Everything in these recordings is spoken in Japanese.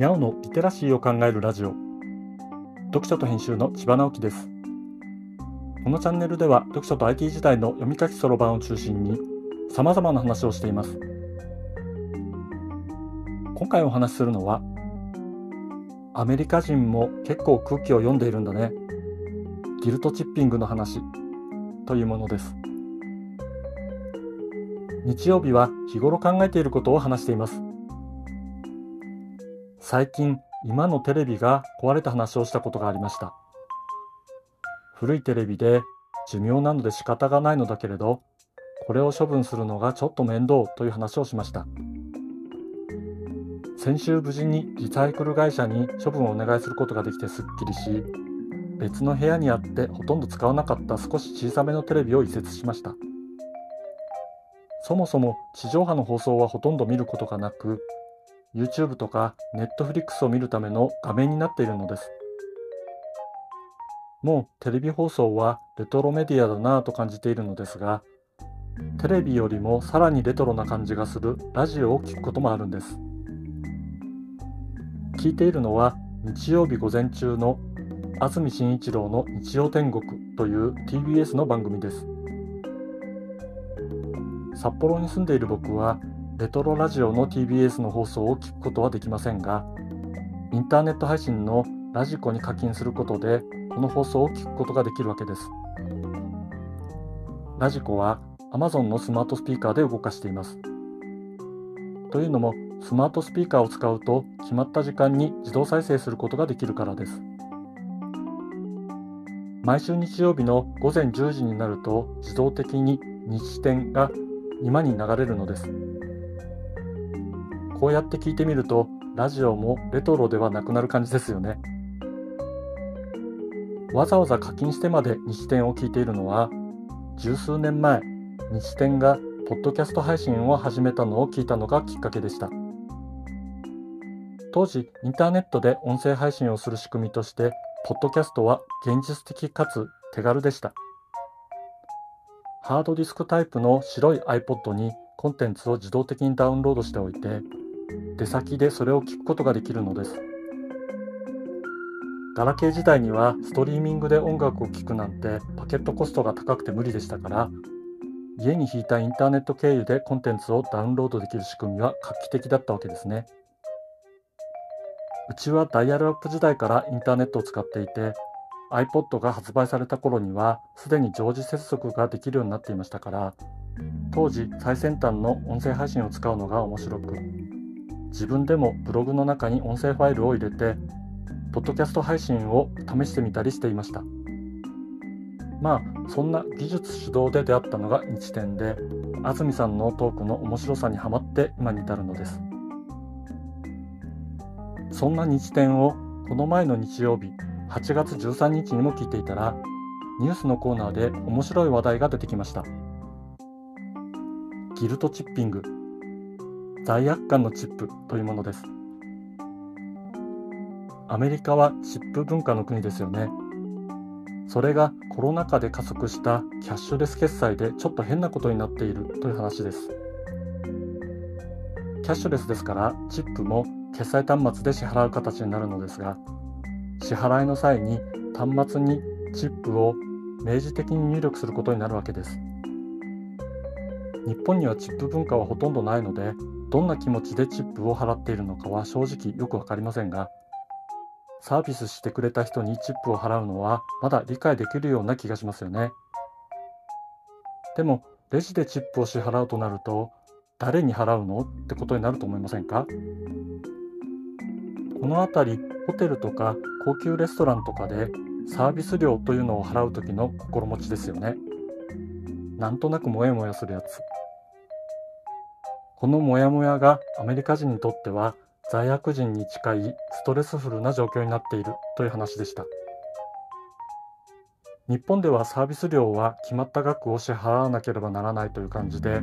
にゃおのリテラシーを考えるラジオ。読書と編集の千葉直樹です。このチャンネルでは読書と IT 時代の読み書きそろばんを中心に様々な話をしています。今回お話しするのはアメリカ人も結構空気を読んでいるんだね。ギルトチッピングの話というものです。日曜日は日頃考えていることを話しています。最近今のテレビが壊れた話をしたことがありました。古いテレビで寿命なので仕方がないのだけれどこれを処分するのがちょっと面倒という話をしました。先週無事にリサイクル会社に処分をお願いすることができてすっきりし別の部屋にあってほとんど使わなかった少し小さめのテレビを移設しました。そもそも地上波の放送はほとんど見ることがなく YouTube とか Netflix を見るための画面になっているのです。もうテレビ放送はレトロメディアだなぁと感じているのですが、テレビよりもさらにレトロな感じがするラジオを聞くこともあるんです。聞いているのは日曜日午前中の安住紳一郎の日曜天国という TBS の番組です。札幌に住んでいる僕はレトロラジオの TBS の放送を聞くことはできませんが、インターネット配信のラジコに課金することで、この放送を聞くことができるわけです。ラジコは Amazon のスマートスピーカーで動かしています。というのも、スマートスピーカーを使うと決まった時間に自動再生することができるからです。毎週日曜日の午前10時になると自動的に日展が今に流れるのです。こうやって聞いてみるとラジオもレトロではなくなる感じですよね。わざわざ課金してまで日展を聞いているのは十数年前日展がポッドキャスト配信を始めたのを聞いたのがきっかけでした。当時インターネットで音声配信をする仕組みとしてポッドキャストは現実的かつ手軽でした。ハードディスクタイプの白い iPod にコンテンツを自動的にダウンロードしておいて出先でそれを聞くことができるのです。ガラケー時代にはストリーミングで音楽を聴くなんてパケットコストが高くて無理でしたから家に引いたインターネット経由でコンテンツをダウンロードできる仕組みは画期的だったわけですね。うちはダイヤルアップ時代からインターネットを使っていて iPod が発売された頃にはすでに常時接続ができるようになっていましたから当時最先端の音声配信を使うのが面白く自分でもブログの中に音声ファイルを入れて、ポッドキャスト配信を試してみたりしていました。まあ、そんな技術主導で出会ったのが日展で、安住さんのトークの面白さにはまって今に至るのです。そんな日展をこの前の日曜日、8月13日にも聞いていたら、ニュースのコーナーで面白い話題が出てきました。ギルトチッピング罪悪感のチップというものです。アメリカはチップ文化の国ですよね。それがコロナ禍で加速したキャッシュレス決済でちょっと変なことになっているという話です。キャッシュレスですからチップも決済端末で支払う形になるのですが、支払いの際に端末にチップを明示的に入力することになるわけです。日本にはチップ文化はほとんどないのでどんな気持ちでチップを払っているのかは正直よくわかりませんが、サービスしてくれた人にチップを払うのはまだ理解できるような気がしますよね。でも、レジでチップを支払うとなると、誰に払うのってことになると思いませんか？この辺り、ホテルとか高級レストランとかでサービス料というのを払う時の心持ちですよね。なんとなくモヤモヤするやつ。このモヤモヤがアメリカ人にとっては罪悪人に近いストレスフルな状況になっているという話でした。日本ではサービス料は決まった額を支払わなければならないという感じで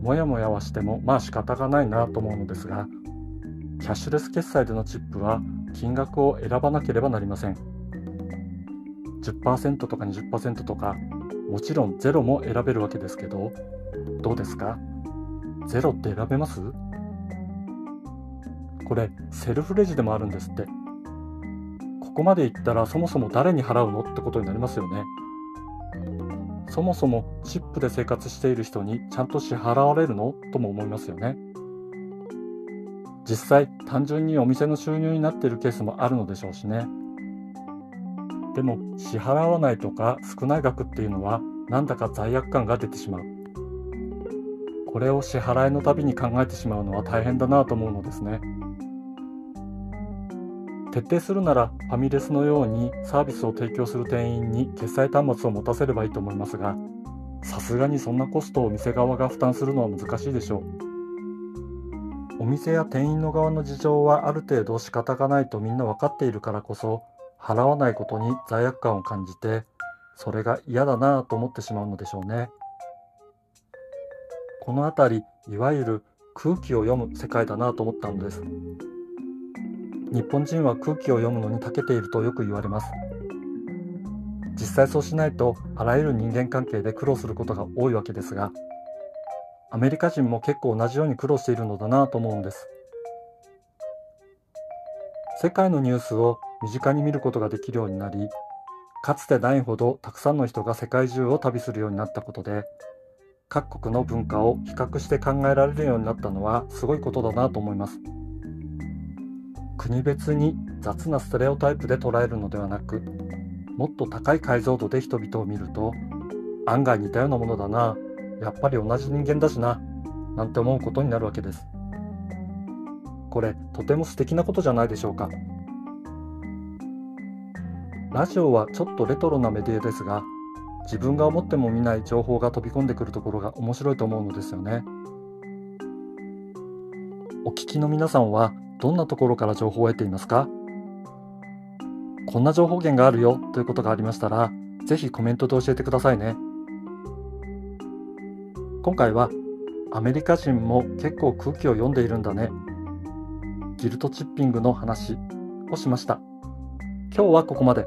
モヤモヤはしてもまあ仕方がないなと思うのですがキャッシュレス決済でのチップは金額を選ばなければなりません。10%とか20%とかもちろんゼロも選べるわけですけどどうですか？ゼロって選べます？これセルフレジでもあるんですって。ここまでいったらそもそも誰に払うのってことになりますよね。そもそもチップで生活している人にちゃんと支払われるの？とも思いますよね。実際単純にお店の収入になっているケースもあるのでしょうしね。でも支払わないとか少ない額っていうのはなんだか罪悪感が出てしまう。これを支払いのたびに考えてしまうのは大変だなと思うのですね。徹底するならファミレスのようにサービスを提供する店員に決済端末を持たせればいいと思いますがさすがにそんなコストを店側が負担するのは難しいでしょう。お店や店員の側の事情はある程度仕方がないとみんな分かっているからこそ払わないことに罪悪感を感じてそれが嫌だなと思ってしまうのでしょうね。この辺りいわゆる空気を読む世界だなと思ったのです。日本人は空気を読むのに長けているとよく言われます。実際そうしないとあらゆる人間関係で苦労することが多いわけですがアメリカ人も結構同じように苦労しているのだなと思うんです。世界のニュースを身近に見ることができるようになりかつてないほどたくさんの人が世界中を旅するようになったことで各国の文化を比較して考えられるようになったのはすごいことだなと思います。国別に雑なステレオタイプで捉えるのではなくもっと高い解像度で人々を見ると案外似たようなものだなやっぱり同じ人間だしななんて思うことになるわけですこれとても素敵なことじゃないでしょうかラジオはちょっとレトロなメディアですが自分が思っても見ない情報が飛び込んでくるところが面白いと思うのですよねお聞きの皆さんはどんなところから情報を得ていますか？こんな情報源があるよということがありましたら、ぜひコメントで教えてくださいね。今回はアメリカ人も結構空気を読んでいるんだね。ギルトチッピングの話をしました。今日はここまで。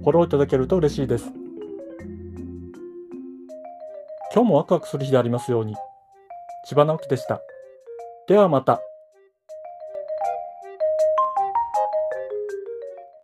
フォローいただけると嬉しいです。今日もワクワクする日でありますように。千葉直樹でした。ではまた。